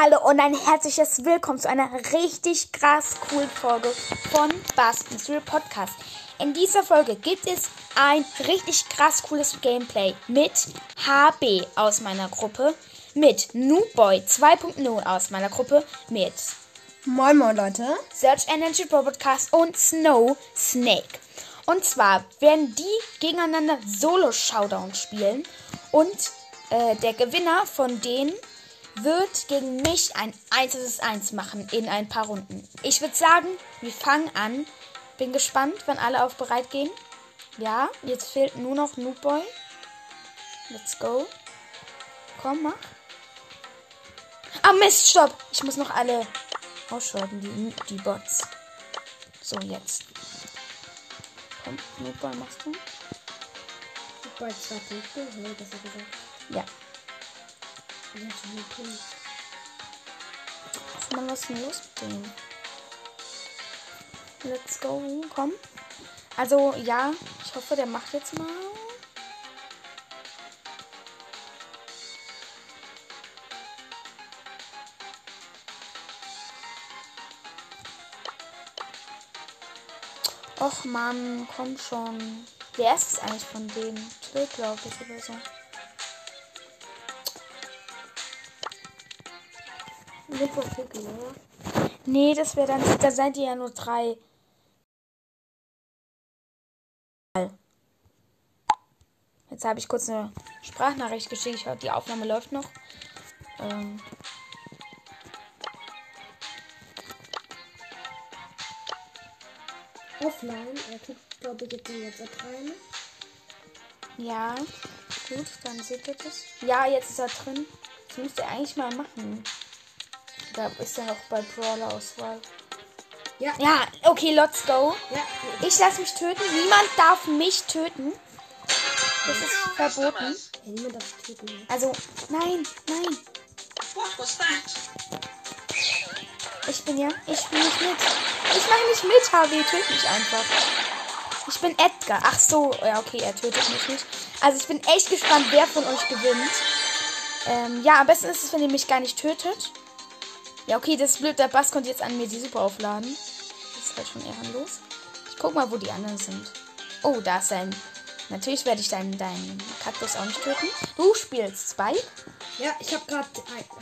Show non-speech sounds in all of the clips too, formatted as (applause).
Hallo und ein herzliches Willkommen zu einer richtig krass coolen Folge von Bast Mystery Podcast. In dieser Folge gibt es ein richtig krass cooles Gameplay mit HB aus meiner Gruppe, mit Noobboy 2.0 aus meiner Gruppe, mit Moin Moin Leute. Search Energy Pro Podcast und Snow Snake. Und zwar werden die gegeneinander Solo-Showdown spielen und äh, der Gewinner von denen wird gegen mich ein 1 vs 1 machen in ein paar Runden. Ich würde sagen, wir fangen an. Bin gespannt, wenn alle auf bereit gehen. Ja, jetzt fehlt nur noch Noobboy. Let's go. Komm, mach. Ah, Mist, stopp. Ich muss noch alle ausschalten, die, die Bots. So, jetzt. Komm, Noobboy, machst du? Bei zwei Punkte, nee, besser gesagt. Ja. Was ist denn los mit dem? Let's go, komm. Also, ja, ich hoffe, der macht jetzt mal. Och Mann, komm schon. Wer ist es eigentlich von denen? Till, glaube ich, oder so. Pickel, oder? Nee, das wäre dann. Da seid ihr ja nur drei. Jetzt habe ich kurz eine Sprachnachricht geschickt. Ich hoffe, die Aufnahme läuft noch. Ähm, Offline. Er guckt, glaube ich, jetzt WhatsApp rein. ja, gut, dann seht ihr das. Ja, jetzt ist er drin. Das müsst ihr eigentlich mal machen. Da ist er noch bei Brawler-Auswahl. Ja. Ja, okay, let's go. Ja. Ich lasse mich töten. Niemand darf mich töten. Das ist verboten. Hey, niemand darf töten. ne? Also, nein, nein. Ich bin ja. Ich spiele nicht mit. Ich mache nicht mit, HW. Töte mich einfach. Ich bin Edgar. Ach so. Ja, okay, er tötet mich nicht. Also, ich bin echt gespannt, wer von euch gewinnt. Ähm, ja, am besten ist es, wenn ihr mich gar nicht tötet. Ja, okay, das ist blöd. Der Bass konnte jetzt an mir die Super aufladen. Das ist halt schon ehrenlos. Ich guck mal, wo die anderen sind. Oh, da ist ein. Natürlich werde ich deinen, deinen Kaktus auch nicht töten. Du spielst Spike. Ja, ich habe gerade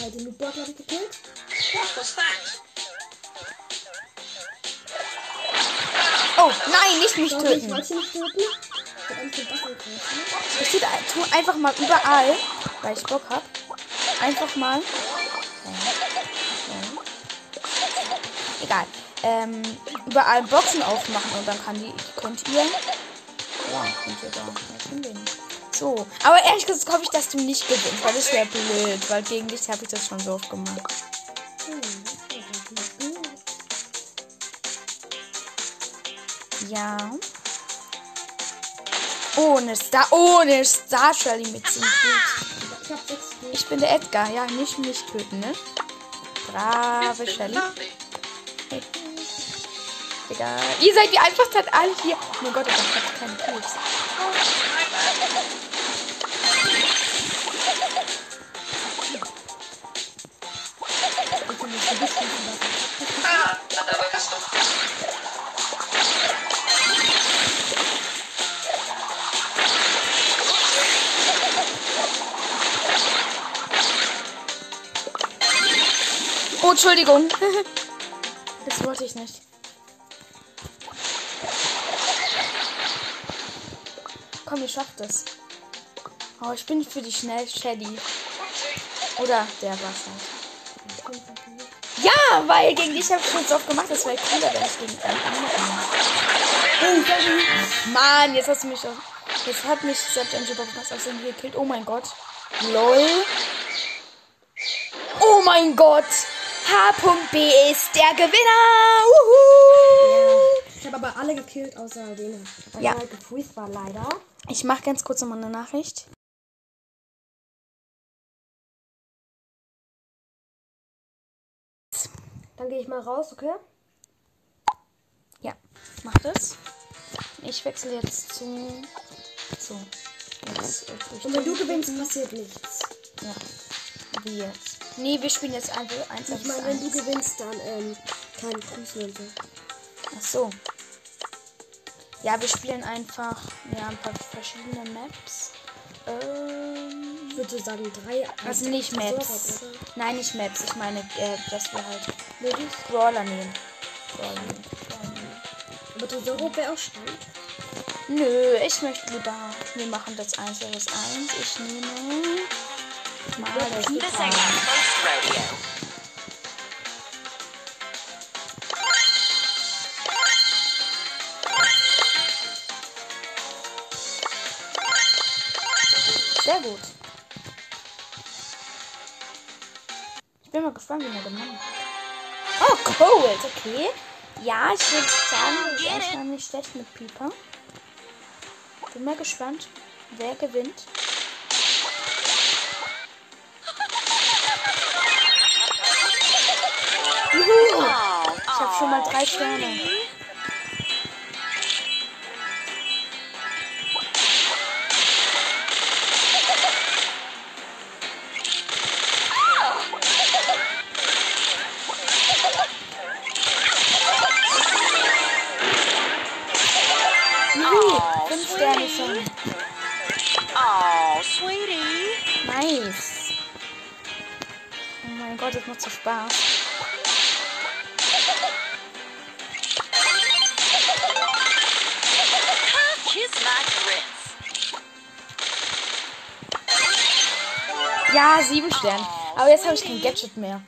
halt den Noobbot hab ich gekillt. What was that? Oh, nein, nicht mich Sorry, ich töten. wollte nicht töten. Ich tu einfach mal überall, weil ich Bock hab. Einfach mal. Egal. Ähm, überall Boxen aufmachen und dann kann die, könnt ihr. Ja, könnt ihr da hinlegen. So. Aber ehrlich gesagt hoffe ich, dass du nicht gewinnst, weil das wäre blöd, weil gegen dich habe ich das schon so oft gemacht. Ja. Ohne Star, ohne Star Shelly sechs Kills. Ich bin der Edgar, ja, nicht mich töten, ne? Brave Shelly. Egal. Ihr seid die einfachsten alle hier. Oh mein Gott, ich hab keine Kills. Ich bin nicht so bisschen von another pistol. Oh, Entschuldigung. (laughs) Das wollte ich nicht. Komm, ihr schafft es. Oh, ich bin für die schnell Shelly. Oder der Wasser. Ja, weil gegen dich habe ich schon so oft gemacht. Das wäre cooler, wenn ich gegen einen. Mann, jetzt hast du mich doch. Jetzt hat mich selbst ein Super fast aus dem gekillt. Oh mein Gott. LOL. Oh mein Gott. H.B ist der Gewinner. Wuhu. Ich habe aber alle gekillt, außer den. Weil Ja. er gefreezed war, leider. Ich mache ganz kurz nochmal eine Nachricht. Dann gehe ich mal raus, okay? Ja, mach das. Ich wechsle jetzt zu. So. Jetzt, ich Und wenn du gewinnst, passiert nichts. Ja. Wie jetzt? Nee, wir spielen jetzt einfach 1 Ich meine, wenn du 1. gewinnst, dann ähm, kein Grüßen und so. Ach so. Ja, wir spielen einfach ja, ein paar verschiedene Maps. Ähm, Ich würde sagen, drei. also nicht so, Maps. aber- Nein, nicht Maps. Ich meine, äh, dass wir halt Wirklich? Brawler nehmen. Brawler nehmen. Brawler nehmen. Aber Tresoro wäre auch spannend. Nö, ich möchte lieber. Wir machen das 1 vs 1. Ich nehme mal This mal gespannt, wie er hat. Oh, Cold, okay. Ja, ich würde sagen, das ist erstmal nicht schlecht mit Pieper. Bin mal gespannt, wer gewinnt. Juhu! Ich habe schon mal drei Sterne. Das macht so Spaß. Ja, sieben Sterne. Aber jetzt habe ich kein Gadget mehr.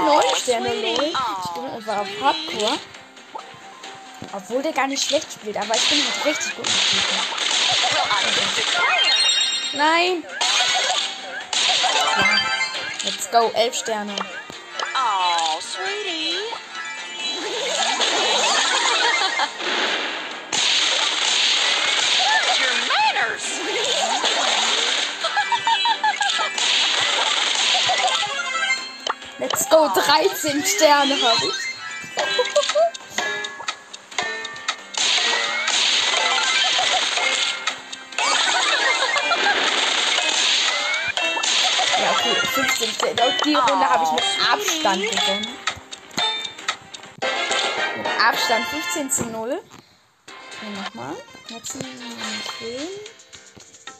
Neun Sterne, lol. Ich bin einfach auf Hardcore. Obwohl der gar nicht schlecht spielt, aber ich bin halt richtig gut mit. Nein! Ja, let's go, elf Sterne. 13 Sterne habe ich. Ja, okay, 15 Sterne. Und die Runde habe ich mit Abstand gewonnen. Mit Abstand 15 zu 0. Okay, nochmal. Jetzt den.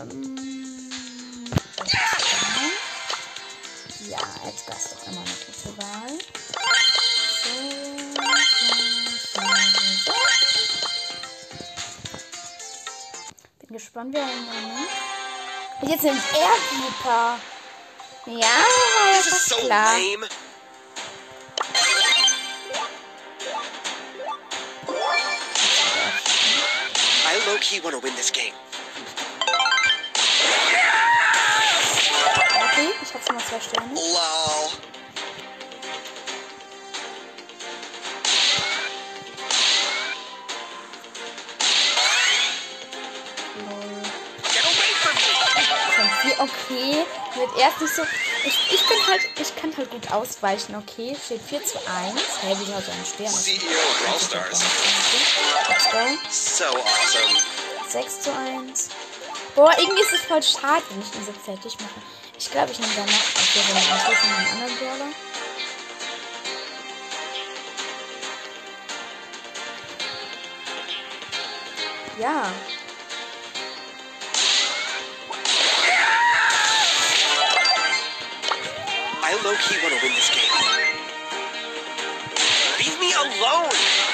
Ähm, Ja, Edgar ist doch immer eine gute Wahl. So, so, so, so. Bin gespannt, wer ihn nimmt. Und jetzt nimmt er Pieper. Ja, war ja This is fast so klar. lame. I low key want to win this game. Okay, ich habe schon mal zwei Sterne. Vier, okay. Wird erst nicht so. Ich, ich bin halt, ich kann halt gut ausweichen, okay. Steht 4 zu 1. Hä, wie hat einen Stern? CEO. Let's go. So awesome. 6 zu 1. Boah, irgendwie ist es voll schade, wenn ich ihn so fertig mache. Ich glaube, ich nehme danach auf der Runde einen Schuss von einem anderen Brawler. Ja. I low key want win this game. Leave me alone!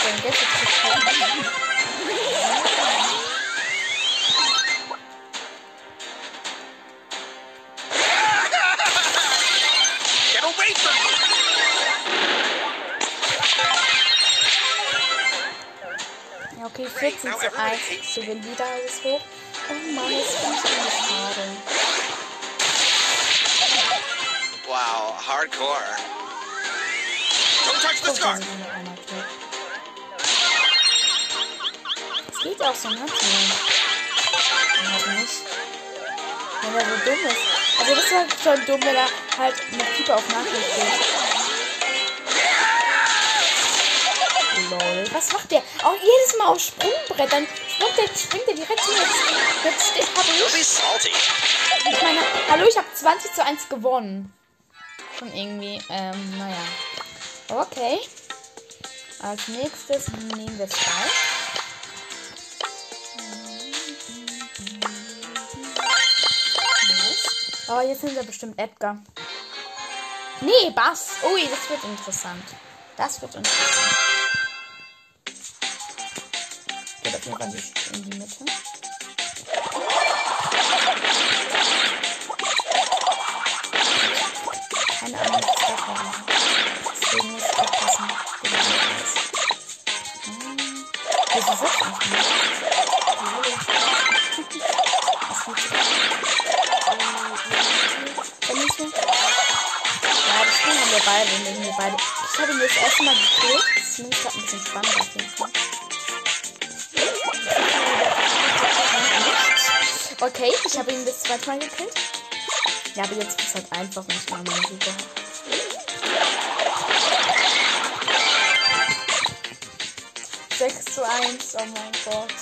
Hm, jetzt wird er sein Gadget gekriegt. Get away from me! Ja, okay, 14 now zu everybody 1. hates So will wieder alles hoch. Oh Mann, jetzt bin ich irgendwie schade. Wow, hardcore. Don't touch the Guck, sieht auch so, ne? Ja. Halt nicht. Wenn er so dumm ist. Also das war schon dumm, wenn er halt mit Pieper auf Nachricht geht. Lol. Was macht der? Auch jedes Mal auf Sprungbrettern springt der, springt der direkt hin. Jetzt, jetzt hab ich. salty. Ich meine, hallo, ich habe 20 zu 1 gewonnen. Schon irgendwie, ähm, naja. Okay. Als nächstes nehmen wir Spike. Oh, jetzt sind wir bestimmt Edgar. Nee, Bass. Ui, das wird interessant. Das wird interessant. Geht auf jeden Fall nicht in die Mitte. Keine Ahnung, was da kommt. Deswegen muss ich aufpassen. das weiß. Hm. Sitzt eigentlich nicht? Hallo. Spiel haben wir beide. und nehmen wir beide. Ich habe ihn das erste Mal gekillt. Das ist gerade ein bisschen spannend auf jeden Fall. Okay, ich habe ihn das zweite Mal gekillt. Ja, aber jetzt ist halt einfach ich mache meine Suche. Sechs zu eins, oh mein Gott.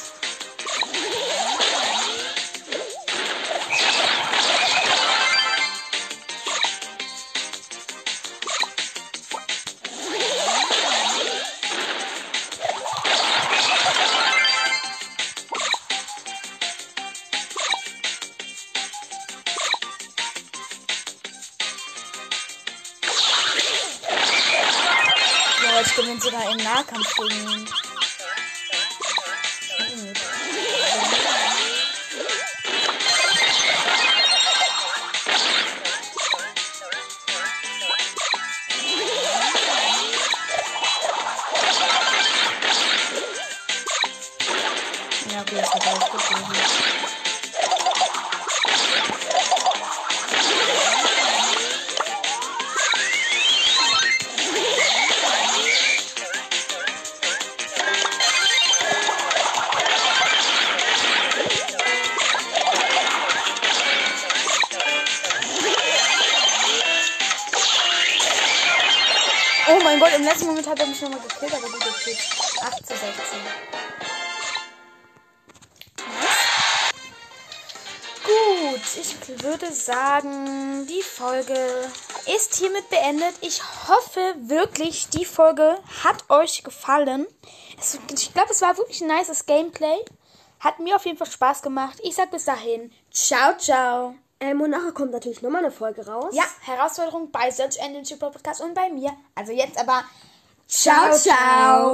开心。Letzten Moment hat er mich nochmal gekillt, aber gut, jetzt steht 8 zu 16. Gut, ich würde sagen, die Folge ist hiermit beendet. Ich hoffe wirklich, die Folge hat euch gefallen. Es, ich glaube, es war wirklich ein nices Gameplay. Hat mir auf jeden Fall Spaß gemacht. Ich sag bis dahin, ciao, ciao. Ähm, und nachher kommt natürlich nochmal eine Folge raus. Ja, Herausforderung bei Search Engine Podcast und bei mir. Also jetzt aber Ciao, ciao.